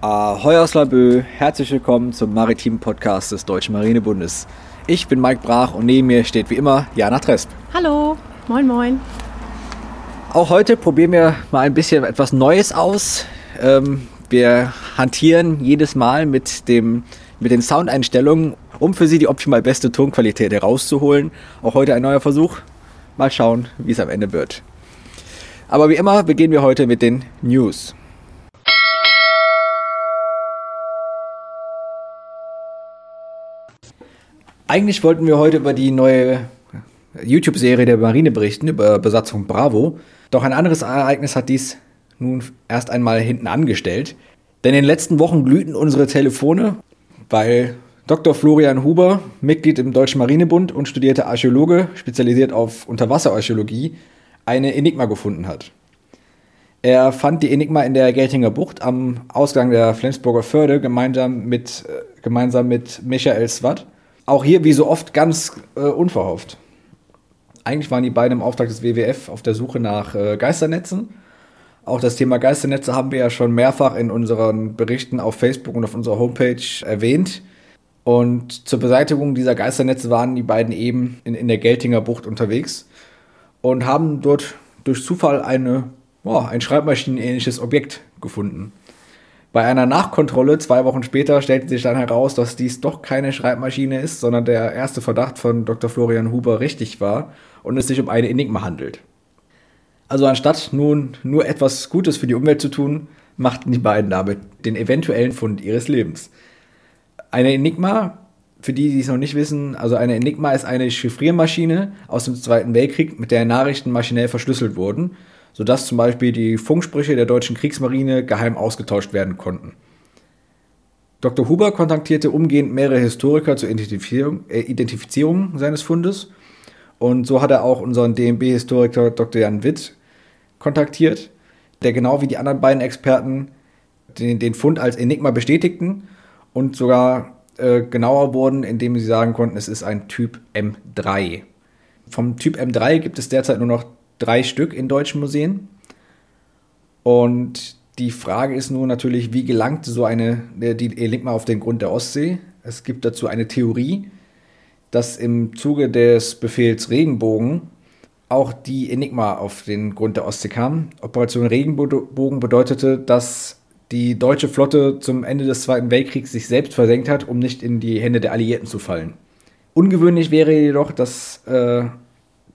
Ahoi aus Labö, herzlich willkommen zum maritimen Podcast des Deutschen Marinebundes. Ich bin Mike Brach und neben mir steht wie immer Jana Tresp. Hallo, moin moin. Auch heute probieren wir mal ein bisschen etwas Neues aus. Ähm, wir hantieren jedes Mal mit, dem, mit den Soundeinstellungen, um für Sie die optimal beste Tonqualität herauszuholen. Auch heute ein neuer Versuch. Mal schauen, wie es am Ende wird. Aber wie immer beginnen wir heute mit den News. Eigentlich wollten wir heute über die neue YouTube-Serie der Marine berichten, über Besatzung Bravo. Doch ein anderes Ereignis hat dies nun erst einmal hinten angestellt. Denn in den letzten Wochen glühten unsere Telefone, weil Dr. Florian Huber, Mitglied im Deutschen Marinebund und studierter Archäologe, spezialisiert auf Unterwasserarchäologie, eine Enigma gefunden hat. Er fand die Enigma in der Geltinger Bucht am Ausgang der Flensburger Förde gemeinsam mit, äh, gemeinsam mit Michael Swat auch hier, wie so oft, ganz äh, unverhofft. Eigentlich waren die beiden im Auftrag des WWF auf der Suche nach äh, Geisternetzen. Auch das Thema Geisternetze haben wir ja schon mehrfach in unseren Berichten auf Facebook und auf unserer Homepage erwähnt. Und zur Beseitigung dieser Geisternetze waren die beiden eben in, in der Geltinger Bucht unterwegs und haben dort durch Zufall eine, oh, ein schreibmaschinenähnliches Objekt gefunden. Bei einer Nachkontrolle zwei Wochen später stellte sich dann heraus, dass dies doch keine Schreibmaschine ist, sondern der erste Verdacht von Dr. Florian Huber richtig war und es sich um eine Enigma handelt. Also anstatt nun nur etwas Gutes für die Umwelt zu tun, machten die beiden damit den eventuellen Fund ihres Lebens. Eine Enigma, für die, die es noch nicht wissen, also eine Enigma ist eine Chiffriermaschine aus dem Zweiten Weltkrieg, mit der Nachrichten maschinell verschlüsselt wurden sodass zum Beispiel die Funksprüche der deutschen Kriegsmarine geheim ausgetauscht werden konnten. Dr. Huber kontaktierte umgehend mehrere Historiker zur Identifizierung, äh, Identifizierung seines Fundes und so hat er auch unseren DMB-Historiker Dr. Jan Witt kontaktiert, der genau wie die anderen beiden Experten den, den Fund als Enigma bestätigten und sogar äh, genauer wurden, indem sie sagen konnten, es ist ein Typ M3. Vom Typ M3 gibt es derzeit nur noch drei Stück in deutschen Museen. Und die Frage ist nun natürlich, wie gelangt so eine, die Enigma auf den Grund der Ostsee? Es gibt dazu eine Theorie, dass im Zuge des Befehls Regenbogen auch die Enigma auf den Grund der Ostsee kam. Operation Regenbogen bedeutete, dass die deutsche Flotte zum Ende des Zweiten Weltkriegs sich selbst versenkt hat, um nicht in die Hände der Alliierten zu fallen. Ungewöhnlich wäre jedoch, dass äh,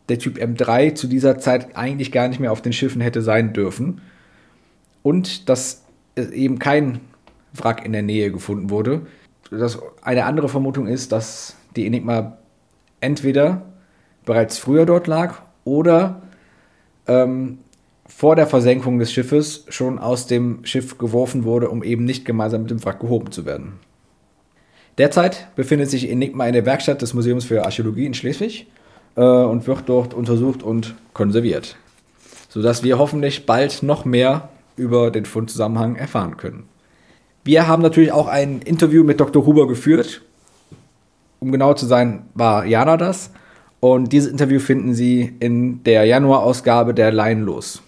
der Typ M3 zu dieser Zeit eigentlich gar nicht mehr auf den Schiffen hätte sein dürfen. Und dass eben kein Wrack in der Nähe gefunden wurde. Das eine andere Vermutung ist, dass die Enigma entweder bereits früher dort lag oder ähm, vor der Versenkung des Schiffes schon aus dem Schiff geworfen wurde, um eben nicht gemeinsam mit dem Wrack gehoben zu werden. Derzeit befindet sich Enigma in der Werkstatt des Museums für Archäologie in Schleswig äh, und wird dort untersucht und konserviert. Sodass wir hoffentlich bald noch mehr über den Fundzusammenhang erfahren können. Wir haben natürlich auch ein Interview mit Dr. Huber geführt. Um genau zu sein, war Jana das. Und dieses Interview finden Sie in der Januarausgabe der Laien los.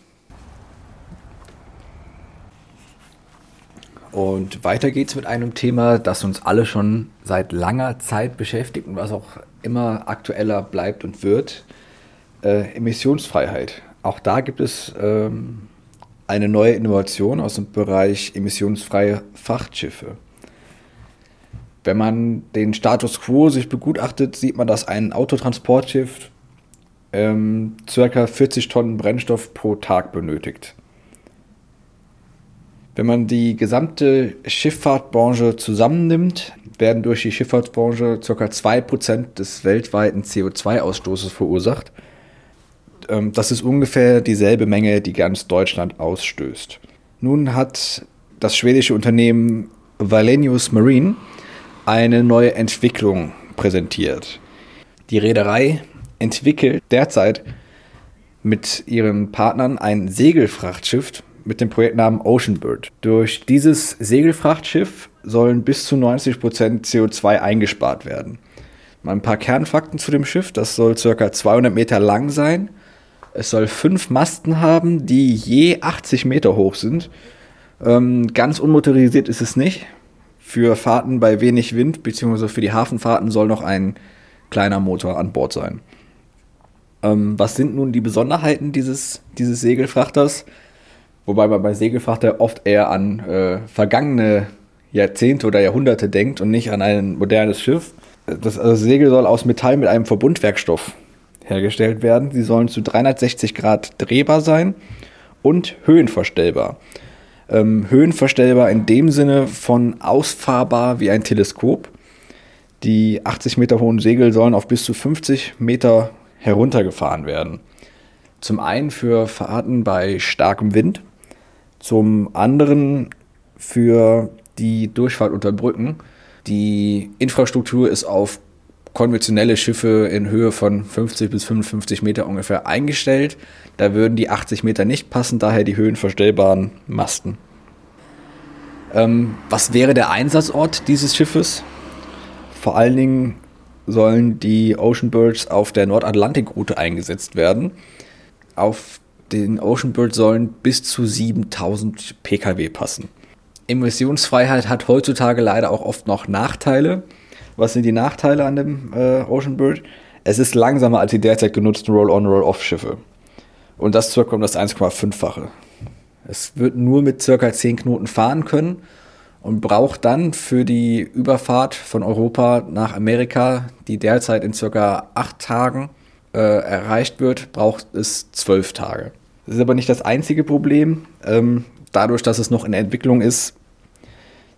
Und weiter geht's mit einem Thema, das uns alle schon seit langer Zeit beschäftigt und was auch immer aktueller bleibt und wird. Äh, Emissionsfreiheit. Auch da gibt es ähm, eine neue Innovation aus dem Bereich emissionsfreie Frachtschiffe. Wenn man den Status quo sich begutachtet, sieht man, dass ein Autotransportschiff ähm, ca. 40 Tonnen Brennstoff pro Tag benötigt. Wenn man die gesamte Schifffahrtbranche zusammennimmt, werden durch die Schifffahrtsbranche ca. 2% des weltweiten CO2-Ausstoßes verursacht. Ähm, das ist ungefähr dieselbe Menge, die ganz Deutschland ausstößt. Nun hat das schwedische Unternehmen Valenius Marine eine neue Entwicklung präsentiert. Die Reederei entwickelt derzeit mit ihren Partnern ein Segelfrachtschiff mit dem Projektnamen Oceanbird. Durch dieses Segelfrachtschiff sollen bis zu 90% CO2 eingespart werden. Mal ein paar Kernfakten zu dem Schiff. Das soll ca. 200 Meter lang sein Es soll fünf Masten haben, die je 80 Meter hoch sind. Ähm, ganz unmotorisiert ist es nicht. Für Fahrten bei wenig Wind, beziehungsweise für die Hafenfahrten soll noch ein kleiner Motor an Bord sein. Ähm, was sind nun die Besonderheiten dieses, dieses Segelfrachters? Wobei man bei Segelfrachter oft eher an äh, vergangene Jahrzehnte oder Jahrhunderte denkt und nicht an ein modernes Schiff. Das also Segel soll aus Metall mit einem Verbundwerkstoff hergestellt werden. Sie sollen zu 360 Grad drehbar sein und höhenverstellbar. Ähm, höhenverstellbar in dem Sinne von ausfahrbar wie ein Teleskop. Die 80 Meter hohen Segel sollen auf bis zu 50 Meter heruntergefahren werden. Zum einen für Fahrten bei starkem Wind, zum anderen für die Durchfahrt unter Brücken. Die Infrastruktur ist auf konventionelle Schiffe in Höhe von 50 bis 55 Meter ungefähr eingestellt. Da würden die 80 Meter nicht passen, daher die höhenverstellbaren Masten. Ähm, was wäre der Einsatzort dieses Schiffes? Vor allen Dingen sollen die Ocean Birds auf der Nordatlantikroute eingesetzt werden. Auf den Ocean Birds sollen bis zu 7000 Pkw passen. Emissionsfreiheit hat heutzutage leider auch oft noch Nachteile. Was sind die Nachteile an dem äh, Ocean Bird? Es ist langsamer als die derzeit genutzten Roll-on, Roll-off-Schiffe. Und das circa um das 1,5-fache. Es wird nur mit circa 10 Knoten fahren können und braucht dann für die Überfahrt von Europa nach Amerika, die derzeit in circa 8 Tagen äh, erreicht wird, braucht es 12 Tage. Das ist aber nicht das einzige Problem. Ähm, dadurch, dass es noch in Entwicklung ist,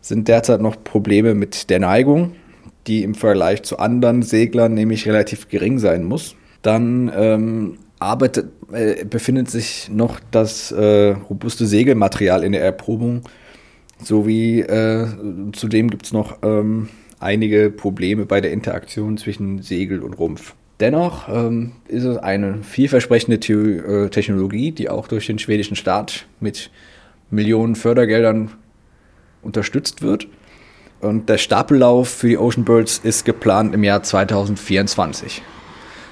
sind derzeit noch Probleme mit der Neigung, die im Vergleich zu anderen Seglern nämlich relativ gering sein muss. Dann ähm, arbeitet, äh, befindet sich noch das äh, robuste Segelmaterial in der Erprobung, sowie äh, zudem gibt es noch ähm, einige Probleme bei der Interaktion zwischen Segel und Rumpf. Dennoch ähm, ist es eine vielversprechende The äh, Technologie, die auch durch den schwedischen Staat mit Millionen Fördergeldern unterstützt wird. Und der Stapellauf für die Ocean Birds ist geplant im Jahr 2024.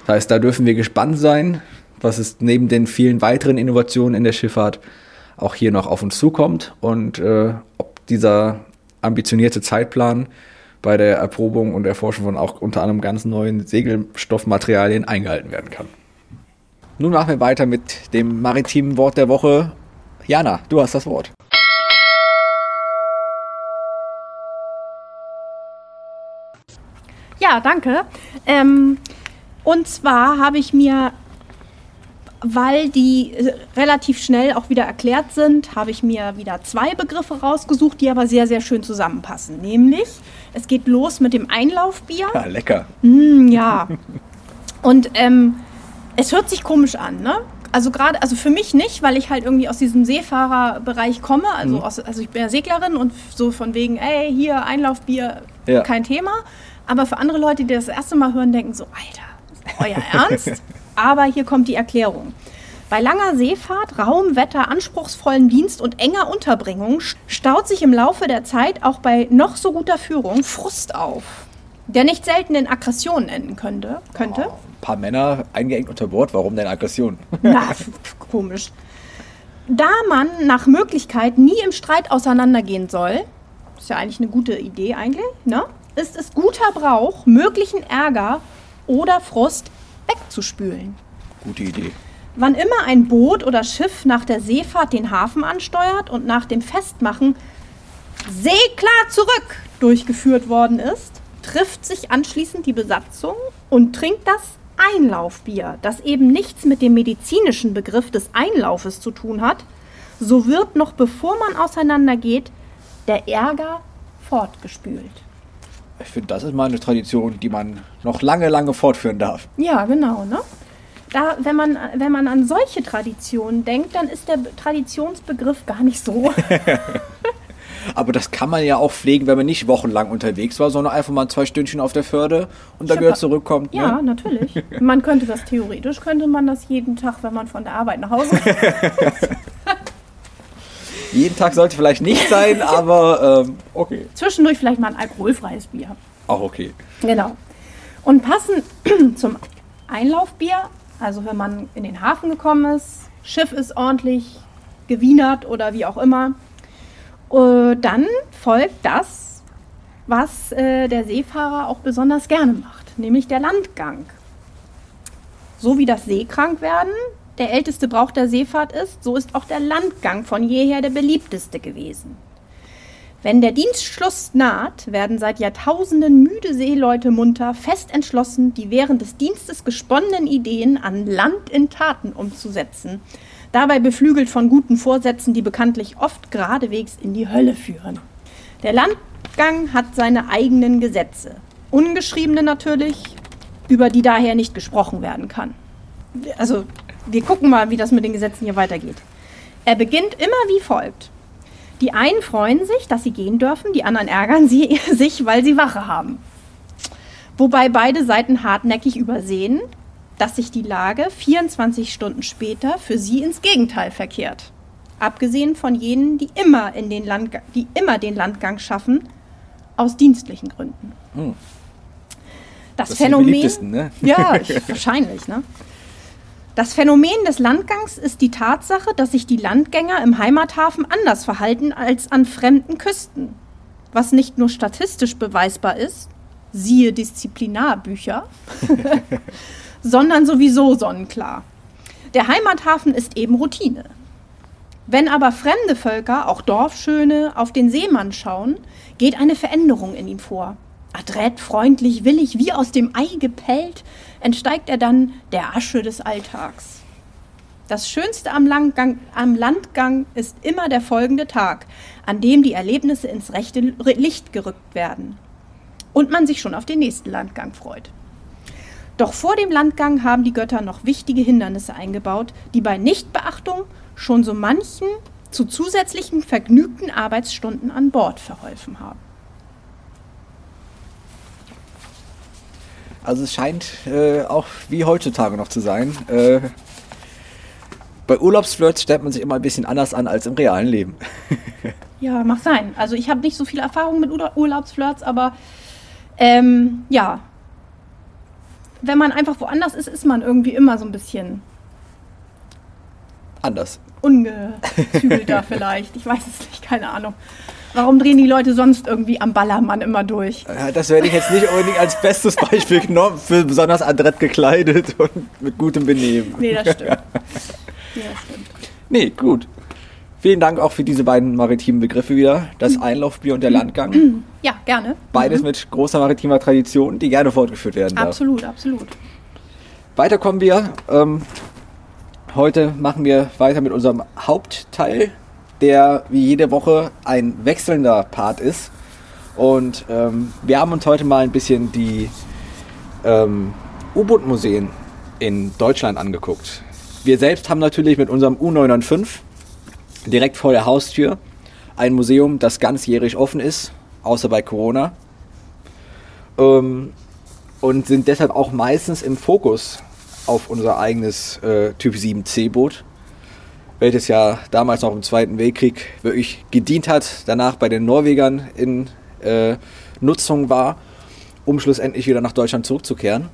Das heißt, da dürfen wir gespannt sein, was es neben den vielen weiteren Innovationen in der Schifffahrt auch hier noch auf uns zukommt und äh, ob dieser ambitionierte Zeitplan bei der Erprobung und Erforschung von auch unter anderem ganz neuen Segelstoffmaterialien eingehalten werden kann. Nun machen wir weiter mit dem maritimen Wort der Woche. Jana, du hast das Wort. Ja, danke. Ähm, und zwar habe ich mir, weil die äh, relativ schnell auch wieder erklärt sind, habe ich mir wieder zwei Begriffe rausgesucht, die aber sehr, sehr schön zusammenpassen. Nämlich, es geht los mit dem Einlaufbier. Ja, lecker. Mm, ja. Und ähm, es hört sich komisch an, ne? Also gerade, also für mich nicht, weil ich halt irgendwie aus diesem Seefahrerbereich komme. Also, Mhm. aus, also ich bin ja Seglerin und so von wegen, ey, hier Einlaufbier, Ja. kein Thema. Aber für andere Leute, die das erste Mal hören, denken so, Alter, euer Ernst? Aber hier kommt die Erklärung. Bei langer Seefahrt, Raum, Wetter, anspruchsvollem Dienst und enger Unterbringung staut sich im Laufe der Zeit auch bei noch so guter Führung Frust auf, der nicht selten in Aggression enden könnte. könnte. Ein paar Männer eingeengt unter Bord, warum denn Aggression? Na, komisch. Da man nach Möglichkeit nie im Streit auseinandergehen soll, ist ja eigentlich eine gute Idee eigentlich, ne? Ist es guter Brauch, möglichen Ärger oder Frust wegzuspülen. Gute Idee. Wann immer ein Boot oder Schiff nach der Seefahrt den Hafen ansteuert und nach dem Festmachen seeklar zurück durchgeführt worden ist, trifft sich anschließend die Besatzung und trinkt das Einlaufbier, das eben nichts mit dem medizinischen Begriff des Einlaufes zu tun hat. So wird noch bevor man auseinandergeht, der Ärger fortgespült. Ich finde, das ist mal eine Tradition, die man noch lange, lange fortführen darf. Ja, genau, ne? Da, wenn, man, wenn man an solche Traditionen denkt, dann ist der Be- Traditionsbegriff gar nicht so. Aber das kann man ja auch pflegen, wenn man nicht wochenlang unterwegs war, sondern einfach mal zwei Stündchen auf der Förde und dann wieder zurückkommt. Ja, Ne? natürlich. Man könnte das theoretisch, könnte man das jeden Tag, wenn man von der Arbeit nach Hause kommt. Jeden Tag sollte vielleicht nicht sein, aber ähm, okay. Zwischendurch vielleicht mal ein alkoholfreies Bier. Auch okay. Genau. Und passend zum Einlaufbier Also wenn man in den Hafen gekommen ist, Schiff ist ordentlich gewienert oder wie auch immer, äh, dann folgt das, was äh, der Seefahrer auch besonders gerne macht, nämlich der Landgang. So wie das Seekrankwerden der älteste Brauch der Seefahrt ist, so ist auch der Landgang von jeher der beliebteste gewesen. Wenn der Dienstschluss naht, werden seit Jahrtausenden müde Seeleute munter, fest entschlossen, die während des Dienstes gesponnenen Ideen an Land in Taten umzusetzen, dabei beflügelt von guten Vorsätzen, die bekanntlich oft geradewegs in die Hölle führen. Der Landgang hat seine eigenen Gesetze, ungeschriebene natürlich, über die daher nicht gesprochen werden kann. Also, wir gucken mal, wie das mit den Gesetzen hier weitergeht. Er beginnt immer wie folgt. Die einen freuen sich, dass sie gehen dürfen, die anderen ärgern sie, sich, weil sie Wache haben. Wobei beide Seiten hartnäckig übersehen, dass sich die Lage 24 Stunden später für sie ins Gegenteil verkehrt. Abgesehen von jenen, die immer, in den, Landga die immer den Landgang schaffen, aus dienstlichen Gründen. Hm. Das, das Phänomen. Ne? Ja, wahrscheinlich. Ne? Das Phänomen des Landgangs ist die Tatsache, dass sich die Landgänger im Heimathafen anders verhalten als an fremden Küsten. Was nicht nur statistisch beweisbar ist, siehe Disziplinarbücher, sondern sowieso sonnenklar. Der Heimathafen ist eben Routine. Wenn aber fremde Völker, auch Dorfschöne, auf den Seemann schauen, geht eine Veränderung in ihm vor. Adrett, freundlich, willig, wie aus dem Ei gepellt, entsteigt er dann der Asche des Alltags. Das Schönste am, Landgang, am Landgang ist immer der folgende Tag, an dem die Erlebnisse ins rechte Licht gerückt werden und man sich schon auf den nächsten Landgang freut. Doch vor dem Landgang haben die Götter noch wichtige Hindernisse eingebaut, die bei Nichtbeachtung schon so manchen zu zusätzlichen vergnügten Arbeitsstunden an Bord verholfen haben. Also es scheint äh, auch wie heutzutage noch zu sein. Äh, bei Urlaubsflirts stellt man sich immer ein bisschen anders an als im realen Leben. ja, mag sein. Also ich habe nicht so viel Erfahrung mit Urlaubsflirts, aber ähm, ja, wenn man einfach woanders ist, ist man irgendwie immer so ein bisschen anders. Ungezügelter vielleicht. Ich weiß es nicht, keine Ahnung. Warum drehen die Leute sonst irgendwie am Ballermann immer durch? Das werde ich jetzt nicht unbedingt als bestes Beispiel genommen, für besonders adrett gekleidet und mit gutem Benehmen. Nee, das stimmt. nee, das stimmt. Nee, gut. Vielen Dank auch für diese beiden maritimen Begriffe wieder. Das mhm. Einlaufbier und der Landgang. Ja, gerne. Beides mhm. mit großer maritimer Tradition, die gerne fortgeführt werden darf. Absolut, absolut. Weiter kommen wir. Ähm, heute machen wir weiter mit unserem Hauptteil, der wie jede Woche ein wechselnder Part ist. Und ähm, wir haben uns heute mal ein bisschen die ähm, U-Boot-Museen in Deutschland angeguckt. Wir selbst haben natürlich mit unserem U995 direkt vor der Haustür ein Museum, das ganzjährig offen ist, außer bei Corona. Ähm, und sind deshalb auch meistens im Fokus auf unser eigenes äh, Typ 7C Boot, welches ja damals noch im Zweiten Weltkrieg wirklich gedient hat, danach bei den Norwegern in äh, Nutzung war, um schlussendlich wieder nach Deutschland zurückzukehren.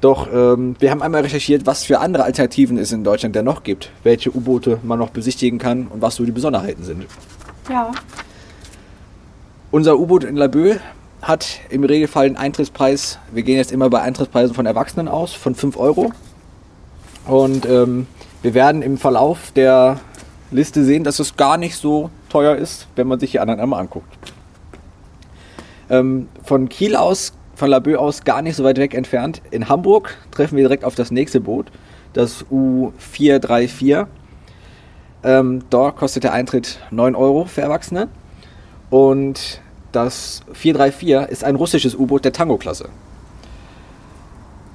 Doch ähm, wir haben einmal recherchiert, was für andere Alternativen es in Deutschland denn noch gibt, welche U-Boote man noch besichtigen kann und was so die Besonderheiten sind. Ja. Unser U-Boot in Laboe hat im Regelfall einen Eintrittspreis, wir gehen jetzt immer bei Eintrittspreisen von Erwachsenen aus, von 5 Euro. Und ähm, wir werden im Verlauf der Liste sehen, dass es gar nicht so teuer ist, wenn man sich die anderen einmal anguckt. Ähm, von Kiel aus von Laboe aus gar nicht so weit weg entfernt. In Hamburg treffen wir direkt auf das nächste Boot, das U434. Ähm, dort kostet der Eintritt 9 Euro für Erwachsene. Und das 434 ist ein russisches U-Boot der Tango-Klasse.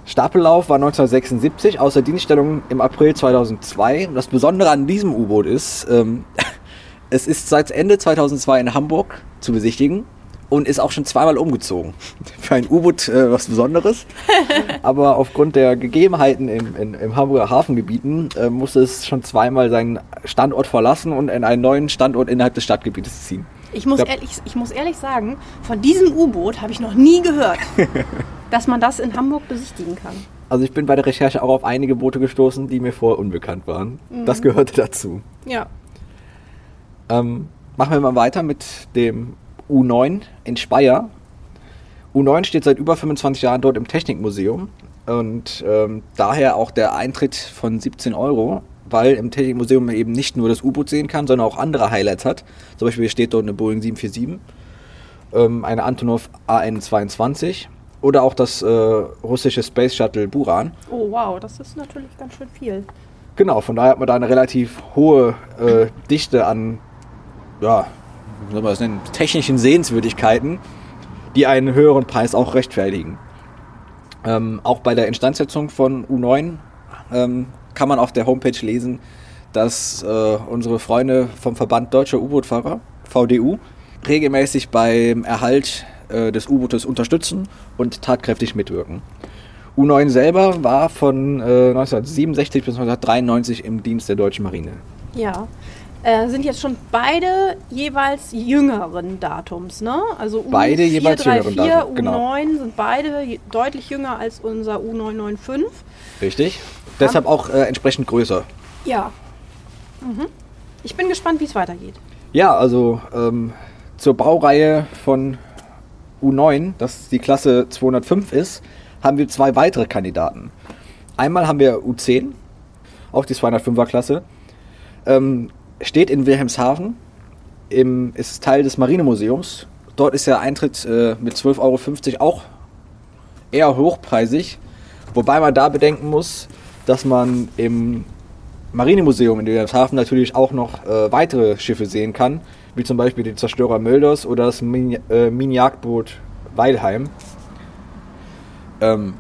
Stapellauf war 1976, außer Dienststellung im April 2002. Und das Besondere an diesem U-Boot ist, ähm, es ist seit Ende 2002 in Hamburg zu besichtigen und ist auch schon zweimal umgezogen. Für ein U-Boot äh, was Besonderes. Aber aufgrund der Gegebenheiten im, in, im Hamburger Hafengebieten äh, musste es schon zweimal seinen Standort verlassen und in einen neuen Standort innerhalb des Stadtgebietes ziehen. Ich muss, ehrlich, ich muss ehrlich sagen, von diesem U-Boot habe ich noch nie gehört, dass man das in Hamburg besichtigen kann. Also ich bin bei der Recherche auch auf einige Boote gestoßen, die mir vorher unbekannt waren. Das gehörte dazu. Ja. Ähm, machen wir mal weiter mit dem U9 in Speyer. U9 steht seit über 25 Jahren dort im Technikmuseum und ähm, daher auch der Eintritt von 17 Euro, weil im Technikmuseum man eben nicht nur das U-Boot sehen kann, sondern auch andere Highlights hat. Zum Beispiel steht dort eine Boeing 747, ähm, eine Antonov AN-22 oder auch das äh, russische Space Shuttle Buran. Oh wow, das ist natürlich ganz schön viel. Genau, von daher hat man da eine relativ hohe äh, Dichte an, ja, wie soll man das nennen, technischen Sehenswürdigkeiten, die einen höheren Preis auch rechtfertigen. Ähm, auch bei der Instandsetzung von U9 ähm, kann man auf der Homepage lesen, dass äh, unsere Freunde vom Verband Deutscher U-Boot-Fahrer, VDU, regelmäßig beim Erhalt äh, des U-Bootes unterstützen und tatkräftig mitwirken. U9 selber war von äh, 1967 bis 1993 im Dienst der deutschen Marine. Ja. Äh, sind jetzt schon beide jeweils jüngeren Datums, ne? Also U Beide jeweils jüngeren 434, Datum, U9 genau. sind beide deutlich jünger als unser U995. Richtig? Deshalb auch äh, entsprechend größer. Ja. Mhm. Ich bin gespannt, wie es weitergeht. Ja, also ähm, zur Baureihe von U9, das die Klasse 205 ist, haben wir zwei weitere Kandidaten. Einmal haben wir U10, auch die 205er Klasse. Ähm, steht in Wilhelmshaven, im, ist Teil des Marinemuseums. Dort ist der Eintritt äh, mit 12,50 Euro auch eher hochpreisig. Wobei man da bedenken muss, dass man im Marinemuseum in Wilhelmshaven natürlich auch noch äh, weitere Schiffe sehen kann, wie zum Beispiel den Zerstörer Mölders oder das Mini- äh, Mini-Jagdboot Weilheim. Ähm,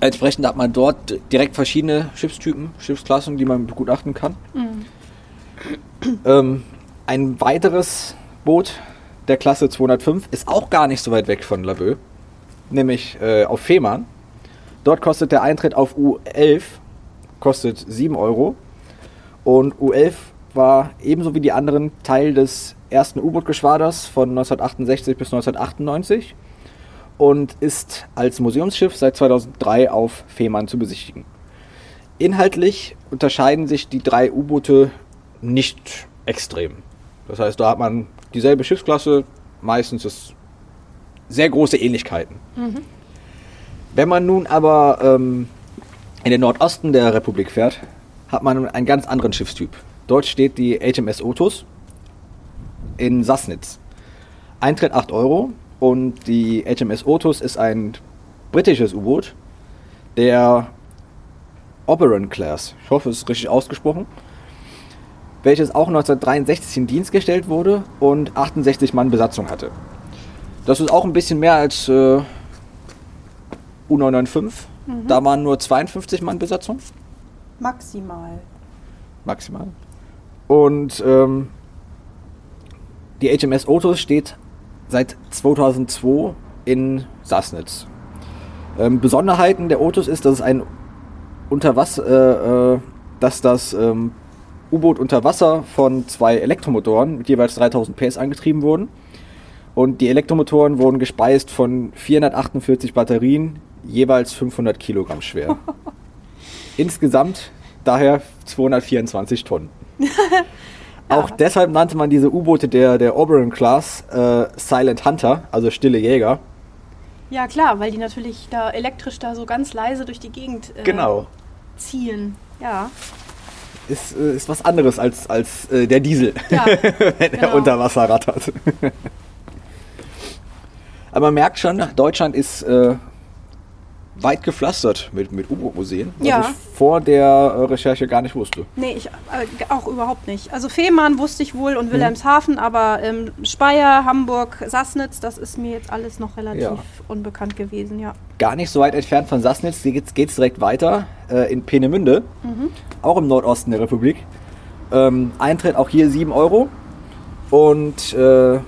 entsprechend hat man dort direkt verschiedene Schiffstypen, Schiffsklassen, die man begutachten kann. Ähm, ein weiteres Boot der Klasse 205 ist auch gar nicht so weit weg von Laboe, nämlich äh, auf Fehmarn. Dort kostet der Eintritt auf U11 kostet 7 Euro und U11 war ebenso wie die anderen Teil des ersten U-Boot-Geschwaders von 1968 bis 1998 und ist als Museumsschiff seit 2003 auf Fehmarn zu besichtigen. Inhaltlich unterscheiden sich die drei U-Boote nicht extrem. Das heißt, da hat man dieselbe Schiffsklasse, meistens ist sehr große Ähnlichkeiten. Wenn man nun aber ähm, in den Nordosten der Republik fährt, hat man einen ganz anderen Schiffstyp. Dort steht die HMS Otus in Sassnitz. Eintritt 8 Euro und die HMS Otus ist ein britisches U-Boot der Oberon Class. Ich hoffe, es ist richtig ausgesprochen. Welches auch 1963 in Dienst gestellt wurde und 68 Mann Besatzung hatte. Das ist auch ein bisschen mehr als äh, U995. Da waren nur 52 Mann Besatzung Maximal. maximal. Und ähm, die HMS Otus steht seit 2002 in Sassnitz. Ähm, Besonderheiten der Otus ist, dass es ein Unterwasser, äh, äh, dass das ähm, U-Boot unter Wasser von zwei Elektromotoren mit jeweils 3000 PS angetrieben wurden. Und die Elektromotoren wurden gespeist von 448 Batterien, jeweils 500 Kilogramm schwer. Insgesamt daher 224 Tonnen. Auch deshalb nannte man diese U-Boote der, der Oberon Class äh, Silent Hunter, also stille Jäger. Ja, klar, weil die natürlich da elektrisch da so ganz leise durch die Gegend äh, Genau. ziehen. Ja. Ist, äh, ist was anderes als, als äh, der Diesel, Ja, wenn er genau. unter Wasser rattert. Aber man merkt schon, Deutschland ist äh, weit gepflastert mit, mit U-Boot-Museen, was Ja. ich vor der äh, Recherche gar nicht wusste. Nee, ich äh, auch überhaupt nicht. Also Fehmarn wusste ich wohl und Wilhelmshaven, aber ähm, Speyer, Hamburg, Sassnitz, das ist mir jetzt alles noch relativ Ja. unbekannt gewesen, ja. Gar nicht so weit entfernt von Sassnitz geht es direkt weiter äh, in Peenemünde, auch im Nordosten der Republik. Ähm, Eintritt auch hier 7 Euro und äh,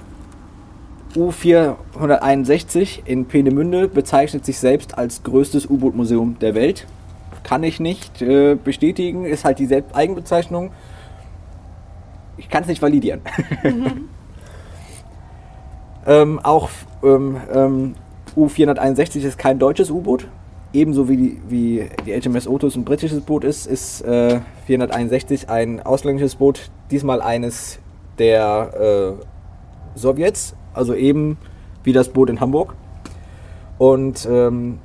U461 in Peenemünde bezeichnet sich selbst als größtes U-Boot-Museum der Welt. Kann ich nicht äh, bestätigen, ist halt die Selbst Eigenbezeichnung. Ich kann es nicht validieren. ähm, auch ähm, ähm, U461 ist kein deutsches U-Boot. ebenso wie die, wie die HMS Otus ein britisches Boot ist, ist äh, 461 ein ausländisches Boot, diesmal eines der äh, Sowjets, also eben wie das Boot in Hamburg. Und ähm,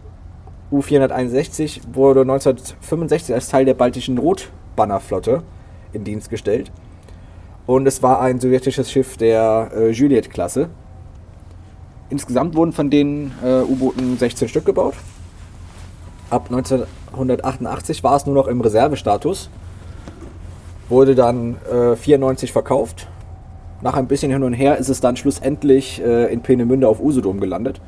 U-461 wurde 1965 als Teil der baltischen Rotbannerflotte in Dienst gestellt. Und es war ein sowjetisches Schiff der äh, Juliet-Klasse. Insgesamt wurden von den äh, U-Booten 16 Stück gebaut. Ab 1988 war es nur noch im Reservestatus. Wurde dann äh, 94 verkauft. Nach ein bisschen hin und her ist es dann schlussendlich äh, in Peenemünde auf Usedom gelandet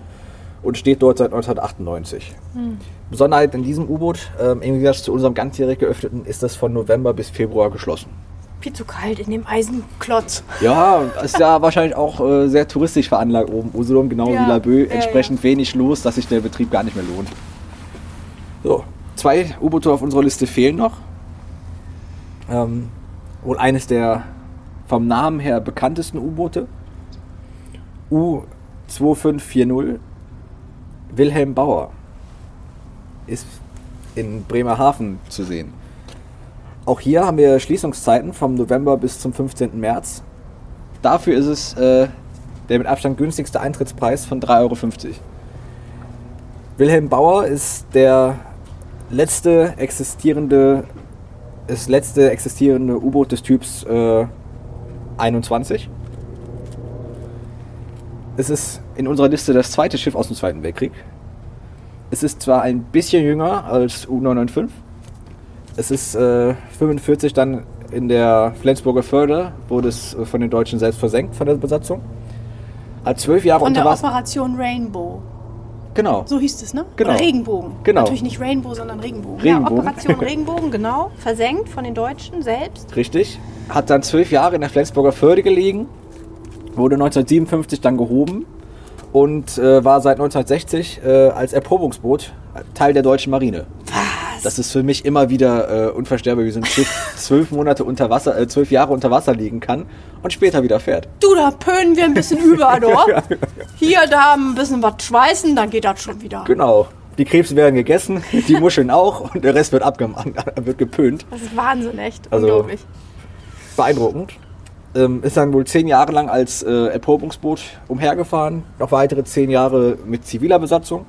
und steht dort seit 1998. Hm. Besonderheit in diesem U-Boot, ähm, im Gegensatz zu unserem ganzjährig geöffneten, ist das von November bis Februar geschlossen. Viel zu kalt in dem Eisenklotz. Ja, ist ja wahrscheinlich auch äh, sehr touristisch veranlagt oben. Usedom, genau ja, wie Laboe, entsprechend ja. wenig los, dass sich der Betrieb gar nicht mehr lohnt. So, zwei U-Boote auf unserer Liste fehlen noch. Ähm, wohl eines der vom Namen her bekanntesten U-Boote. U-2540 Wilhelm Bauer ist in Bremerhaven zu sehen. Auch hier haben wir Schließungszeiten vom November bis zum 15. März. Dafür ist es äh, der mit Abstand günstigste Eintrittspreis von 3,50 Euro. Wilhelm Bauer ist der letzte existierende, letzte existierende U-Boot des Typs äh, 21. Es ist in unserer Liste das zweite Schiff aus dem Zweiten Weltkrieg. Es ist zwar ein bisschen jünger als U995. Es ist äh, 45 dann in der Flensburger Förde, wurde es äh, von den Deutschen selbst versenkt von der Besatzung. Hat zwölf Jahre Von der Operation Rainbow. Genau. So hieß es, ne? Genau. Oder Regenbogen. Genau. Natürlich nicht Rainbow, sondern Regenbogen. Regenbogen. Ja, Operation Regenbogen, genau. Versenkt von den Deutschen selbst. Richtig. Hat dann zwölf Jahre in der Flensburger Förde gelegen. Wurde 1957 dann gehoben und äh, war seit 1960 äh, als Erprobungsboot Teil der deutschen Marine. Das ist für mich immer wieder äh, unvorstellbar, wie so ein Schiff zwölf Monate unter Wasser, äh, zwölf Jahre unter Wasser liegen kann und später wieder fährt. Du, da pönen wir ein bisschen über, doch. Hier, da ein bisschen was schweißen, dann geht das schon wieder. Genau. Die Krebse werden gegessen, die Muscheln auch und der Rest wird abgemacht, wird gepönt. Das ist Wahnsinn, echt. Also, Unglaublich. Beeindruckend. Ähm, ist dann wohl zehn Jahre lang als äh, Erprobungsboot umhergefahren, noch weitere zehn Jahre mit ziviler Besatzung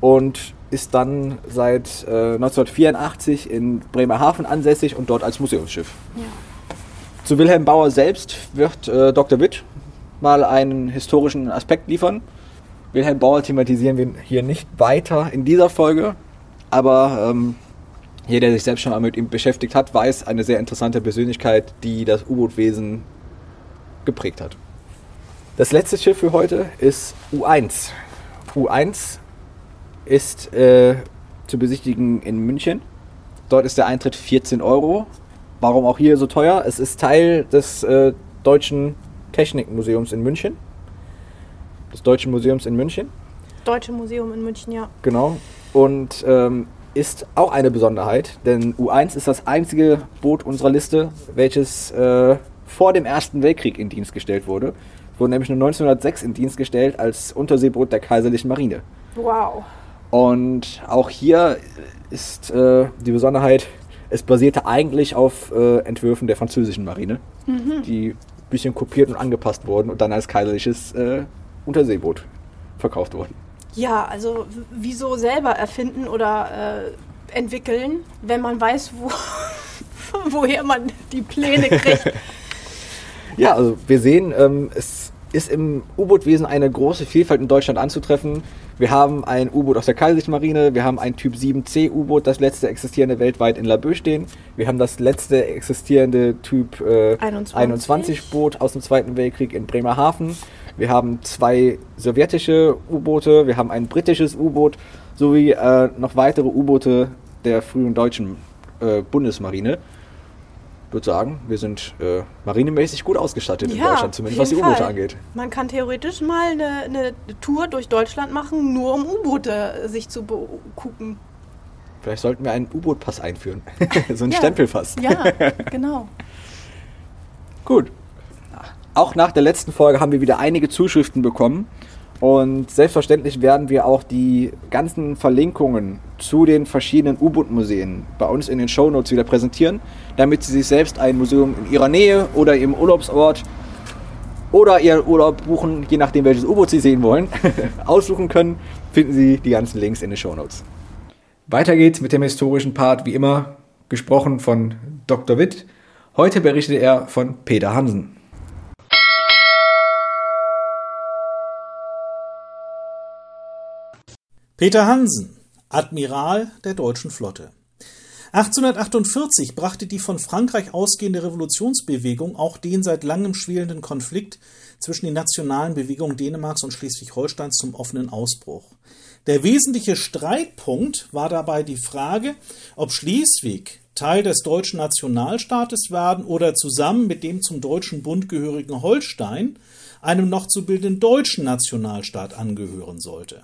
und ist dann seit äh, 1984 in Bremerhaven ansässig und dort als Museumsschiff. Ja. Zu Wilhelm Bauer selbst wird äh, Dr. Witt mal einen historischen Aspekt liefern. Wilhelm Bauer thematisieren wir hier nicht weiter in dieser Folge, aber ähm, jeder, der sich selbst schon mal mit ihm beschäftigt hat, weiß, eine sehr interessante Persönlichkeit, die das U-Boot-Wesen geprägt hat. Das letzte Schiff für heute ist U1. U1 ist äh, zu besichtigen in München. Dort ist der Eintritt 14 Euro. Warum auch hier so teuer? Es ist Teil des äh, Deutschen Technikmuseums in München. Des Deutschen Museums in München. Deutsche Museum in München, ja. Genau. Und ähm, ist auch eine Besonderheit, denn U1 ist das einzige Boot unserer Liste, welches äh, vor dem Ersten Weltkrieg in Dienst gestellt wurde. Es wurde nämlich nur 1906 in Dienst gestellt als Unterseeboot der Kaiserlichen Marine. Wow. Und auch hier ist äh, die Besonderheit, es basierte eigentlich auf äh, Entwürfen der französischen Marine, Mhm. die ein bisschen kopiert und angepasst wurden und dann als kaiserliches äh, Unterseeboot verkauft wurden. Ja, also wieso selber erfinden oder äh, entwickeln, wenn man weiß, wo, woher man die Pläne kriegt. Ja, also wir sehen, ähm, es ist im U-Boot-Wesen eine große Vielfalt in Deutschland anzutreffen. Wir haben ein U-Boot aus der Kaiserlichen Marine, wir haben ein Typ 7C U-Boot, das letzte existierende weltweit in Laboe stehen. Wir haben das letzte existierende Typ äh, 21. 21 Boot aus dem Zweiten Weltkrieg in Bremerhaven. Wir haben zwei sowjetische U-Boote, wir haben ein britisches U-Boot sowie äh, noch weitere U-Boote der frühen deutschen äh, Bundesmarine. Ich würde sagen, wir sind äh, marinemäßig gut ausgestattet in Ja, Deutschland, zumindest was die U-Boote angeht. Man kann theoretisch mal eine, eine Tour durch Deutschland machen, nur um U-Boote sich zu gucken. Vielleicht sollten wir einen U-Boot-Pass einführen. so ein Ja. Stempelpass. Ja, genau. Gut. Auch nach der letzten Folge haben wir wieder einige Zuschriften bekommen. Und selbstverständlich werden wir auch die ganzen Verlinkungen zu den verschiedenen U-Boot-Museen bei uns in den Shownotes wieder präsentieren, damit Sie sich selbst ein Museum in Ihrer Nähe oder Ihrem Urlaubsort oder Ihren Urlaub buchen, je nachdem welches U-Boot Sie sehen wollen, aussuchen können, finden Sie die ganzen Links in den Shownotes. Weiter geht's mit dem historischen Part, wie immer, gesprochen von Dr. Witt. Heute berichtet er von Peter Hansen. Peter Hansen, Admiral der deutschen Flotte. 1848 brachte die von Frankreich ausgehende Revolutionsbewegung auch den seit langem schwelenden Konflikt zwischen den nationalen Bewegungen Dänemarks und Schleswig-Holsteins zum offenen Ausbruch. Der wesentliche Streitpunkt war dabei die Frage, ob Schleswig Teil des deutschen Nationalstaates werden oder zusammen mit dem zum Deutschen Bund gehörigen Holstein einem noch zu bildenden deutschen Nationalstaat angehören sollte.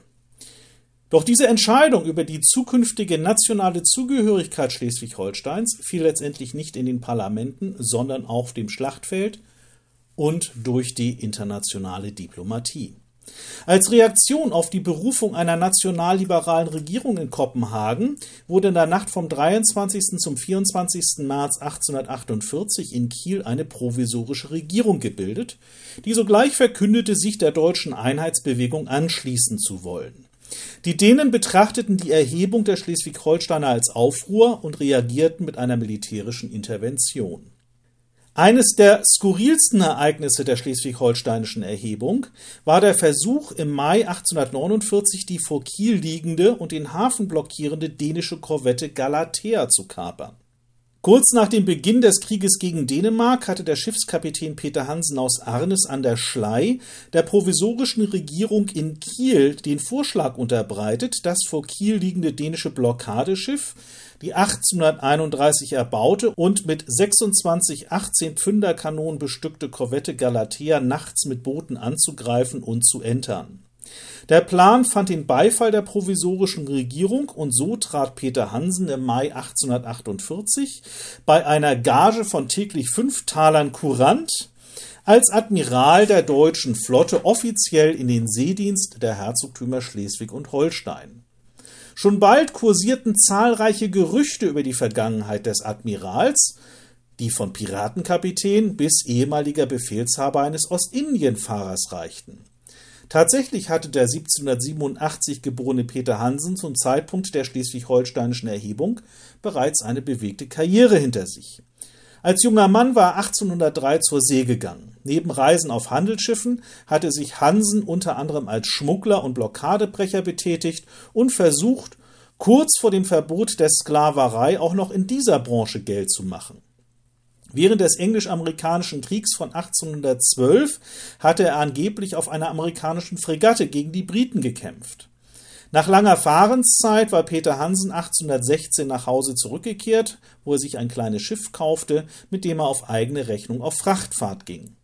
Doch diese Entscheidung über die zukünftige nationale Zugehörigkeit Schleswig-Holsteins fiel letztendlich nicht in den Parlamenten, sondern auf dem Schlachtfeld und durch die internationale Diplomatie. Als Reaktion auf die Berufung einer nationalliberalen Regierung in Kopenhagen wurde in der Nacht vom 23. zum 24. März 1848 in Kiel eine provisorische Regierung gebildet, die sogleich verkündete, sich der deutschen Einheitsbewegung anschließen zu wollen. Die Dänen betrachteten die Erhebung der Schleswig-Holsteiner als Aufruhr und reagierten mit einer militärischen Intervention. Eines der skurrilsten Ereignisse der schleswig-holsteinischen Erhebung war der Versuch, im Mai 1849 die vor Kiel liegende und den Hafen blockierende dänische Korvette Galatea zu kapern. Kurz nach dem Beginn des Krieges gegen Dänemark hatte der Schiffskapitän Peter Hansen aus Arnes an der Schlei der provisorischen Regierung in Kiel den Vorschlag unterbreitet, das vor Kiel liegende dänische Blockadeschiff, die 1831 erbaute und mit 26 18-Pfünder-Kanonen bestückte Korvette Galatea nachts mit Booten anzugreifen und zu entern. Der Plan fand den Beifall der provisorischen Regierung und so trat Peter Hansen im Mai 1848 bei einer Gage von täglich fünf Talern kurant als Admiral der deutschen Flotte offiziell in den Seedienst der Herzogtümer Schleswig und Holstein. Schon bald kursierten zahlreiche Gerüchte über die Vergangenheit des Admirals, die von Piratenkapitän bis ehemaliger Befehlshaber eines Ostindienfahrers reichten. Tatsächlich hatte der 1787 geborene Peter Hansen zum Zeitpunkt der schleswig-holsteinischen Erhebung bereits eine bewegte Karriere hinter sich. Als junger Mann war er 1803 zur See gegangen. Neben Reisen auf Handelsschiffen hatte sich Hansen unter anderem als Schmuggler und Blockadebrecher betätigt und versucht, kurz vor dem Verbot der Sklaverei auch noch in dieser Branche Geld zu machen. Während des englisch-amerikanischen Kriegs von 1812 hatte er angeblich auf einer amerikanischen Fregatte gegen die Briten gekämpft. Nach langer Fahrenszeit war Peter Hansen 1816 nach Hause zurückgekehrt, wo er sich ein kleines Schiff kaufte, mit dem er auf eigene Rechnung auf Frachtfahrt ging.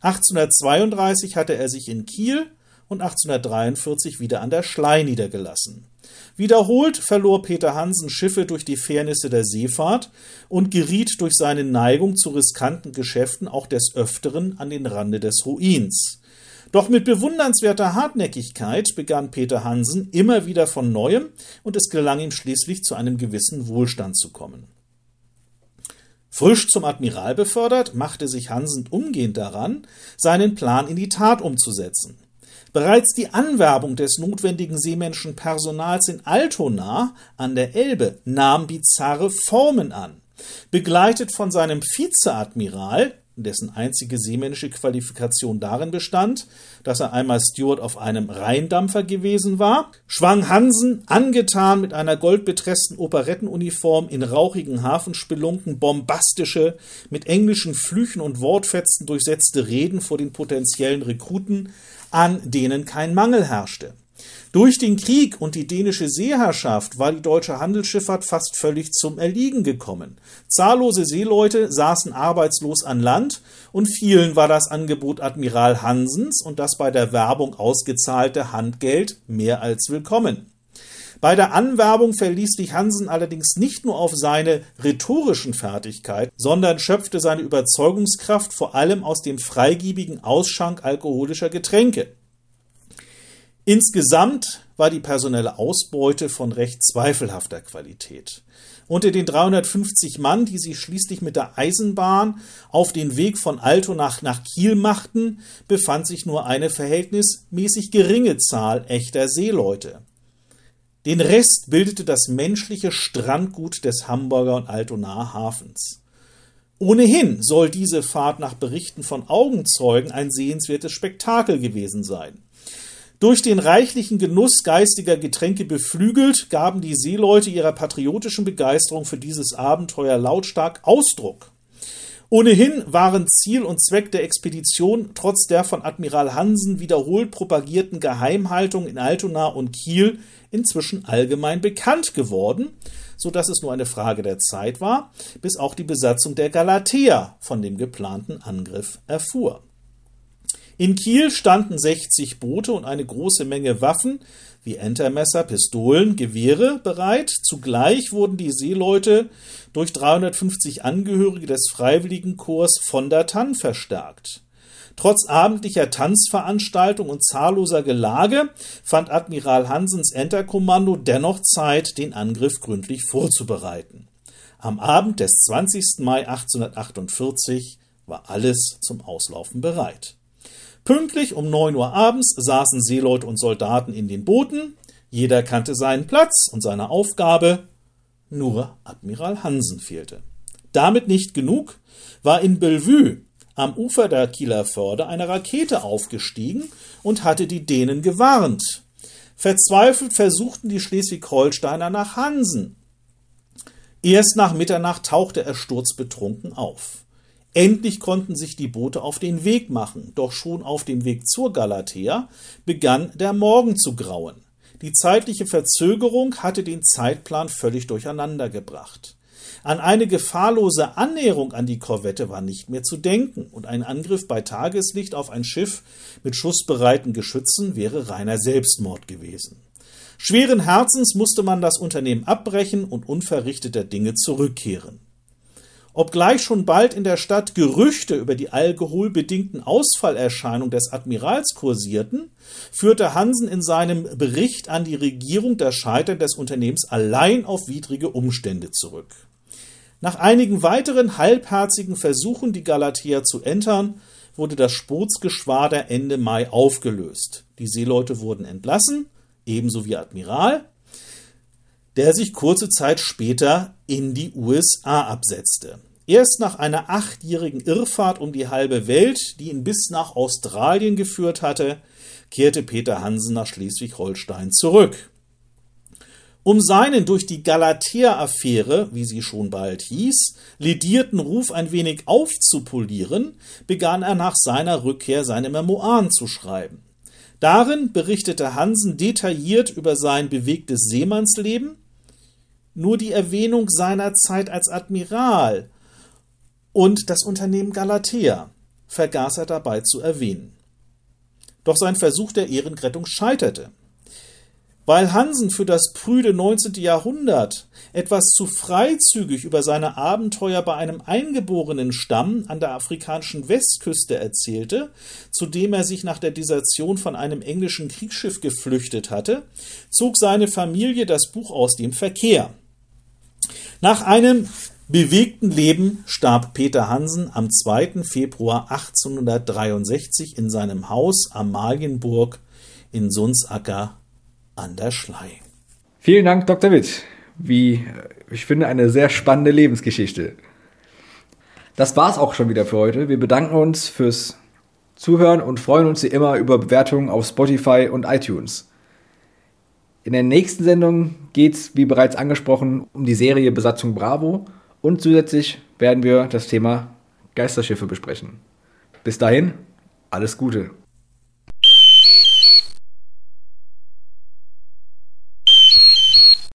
1832 hatte er sich in Kiel und 1843 wieder an der Schlei niedergelassen. Wiederholt verlor Peter Hansen Schiffe durch die Fairnisse der Seefahrt und geriet durch seine Neigung zu riskanten Geschäften auch des Öfteren an den Rande des Ruins. Doch mit bewundernswerter Hartnäckigkeit begann Peter Hansen immer wieder von neuem und es gelang ihm schließlich zu einem gewissen Wohlstand zu kommen. Frisch zum Admiral befördert, machte sich Hansen umgehend daran, seinen Plan in die Tat umzusetzen. Bereits die Anwerbung des notwendigen seemännischen Personals in Altona an der Elbe nahm bizarre Formen an. Begleitet von seinem Vizeadmiral, dessen einzige seemännische Qualifikation darin bestand, dass er einmal Steward auf einem Rheindampfer gewesen war, schwang Hansen, angetan mit einer goldbetressten Operettenuniform in rauchigen Hafenspelunken, bombastische, mit englischen Flüchen und Wortfetzen durchsetzte Reden vor den potenziellen Rekruten, an denen kein Mangel herrschte. Durch den Krieg und die dänische Seeherrschaft war die deutsche Handelsschifffahrt fast völlig zum Erliegen gekommen. Zahllose Seeleute saßen arbeitslos an Land und vielen war das Angebot Admiral Hansens und das bei der Werbung ausgezahlte Handgeld mehr als willkommen. Bei der Anwerbung verließ sich Hansen allerdings nicht nur auf seine rhetorischen Fertigkeiten, sondern schöpfte seine Überzeugungskraft vor allem aus dem freigiebigen Ausschank alkoholischer Getränke. Insgesamt war die personelle Ausbeute von recht zweifelhafter Qualität. Unter den 350 Mann, die sich schließlich mit der Eisenbahn auf den Weg von Altonach nach Kiel machten, befand sich nur eine verhältnismäßig geringe Zahl echter Seeleute. Den Rest bildete das menschliche Strandgut des Hamburger und Altonaer Hafens. Ohnehin soll diese Fahrt nach Berichten von Augenzeugen ein sehenswertes Spektakel gewesen sein. Durch den reichlichen Genuss geistiger Getränke beflügelt, gaben die Seeleute ihrer patriotischen Begeisterung für dieses Abenteuer lautstark Ausdruck. Ohnehin waren Ziel und Zweck der Expedition trotz der von Admiral Hansen wiederholt propagierten Geheimhaltung in Altona und Kiel inzwischen allgemein bekannt geworden, so dass es nur eine Frage der Zeit war, bis auch die Besatzung der Galatea von dem geplanten Angriff erfuhr. In Kiel standen 60 Boote und eine große Menge Waffen wie Entermesser, Pistolen, Gewehre bereit. Zugleich wurden die Seeleute durch 350 Angehörige des Freiwilligenkorps von der Tann verstärkt. Trotz abendlicher Tanzveranstaltung und zahlloser Gelage fand Admiral Hansens Enterkommando dennoch Zeit, den Angriff gründlich vorzubereiten. Am Abend des 20. Mai 1848 war alles zum Auslaufen bereit. Pünktlich um 9 Uhr abends saßen Seeleute und Soldaten in den Booten. Jeder kannte seinen Platz und seine Aufgabe. Nur Admiral Hansen fehlte. Damit nicht genug, war in Bellevue am Ufer der Kieler Förde eine Rakete aufgestiegen und hatte die Dänen gewarnt. Verzweifelt versuchten die Schleswig-Holsteiner nach Hansen. Erst nach Mitternacht tauchte er sturzbetrunken auf. Endlich konnten sich die Boote auf den Weg machen, doch schon auf dem Weg zur Galatea begann der Morgen zu grauen. Die zeitliche Verzögerung hatte den Zeitplan völlig durcheinander gebracht. An eine gefahrlose Annäherung an die Korvette war nicht mehr zu denken, und ein Angriff bei Tageslicht auf ein Schiff mit schussbereiten Geschützen wäre reiner Selbstmord gewesen. Schweren Herzens musste man das Unternehmen abbrechen und unverrichteter Dinge zurückkehren. Obgleich schon bald in der Stadt Gerüchte über die alkoholbedingten Ausfallerscheinungen des Admirals kursierten, führte Hansen in seinem Bericht an die Regierung das Scheitern des Unternehmens allein auf widrige Umstände zurück. Nach einigen weiteren halbherzigen Versuchen, die Galatea zu entern, wurde das Spootsgeschwader Ende Mai aufgelöst. Die Seeleute wurden entlassen, ebenso wie Admiral, der sich kurze Zeit später in die USA absetzte. Erst nach einer achtjährigen Irrfahrt um die halbe Welt, die ihn bis nach Australien geführt hatte, kehrte Peter Hansen nach Schleswig-Holstein zurück. Um seinen durch die Galatea-Affäre, wie sie schon bald hieß, ledierten Ruf ein wenig aufzupolieren, begann er nach seiner Rückkehr seine Memoiren zu schreiben. Darin berichtete Hansen detailliert über sein bewegtes Seemannsleben, nur die Erwähnung seiner Zeit als Admiral und das Unternehmen Galatea vergaß er dabei zu erwähnen. Doch sein Versuch der Ehrenrettung scheiterte. Weil Hansen für das prüde 19. Jahrhundert etwas zu freizügig über seine Abenteuer bei einem eingeborenen Stamm an der afrikanischen Westküste erzählte, zu dem er sich nach der Desertion von einem englischen Kriegsschiff geflüchtet hatte, zog seine Familie das Buch aus dem Verkehr. Nach einem bewegten Leben starb Peter Hansen am 2. Februar 1863 in seinem Haus Amalienburg in Sulzacker an der Schlei. Vielen Dank, Dr. Witt. Wie ich finde, eine sehr spannende Lebensgeschichte. Das war's auch schon wieder für heute. Wir bedanken uns fürs Zuhören und freuen uns wie immer über Bewertungen auf Spotify und iTunes. In der nächsten Sendung geht es, wie bereits angesprochen, um die Serie Besatzung Bravo und zusätzlich werden wir das Thema Geisterschiffe besprechen. Bis dahin, alles Gute.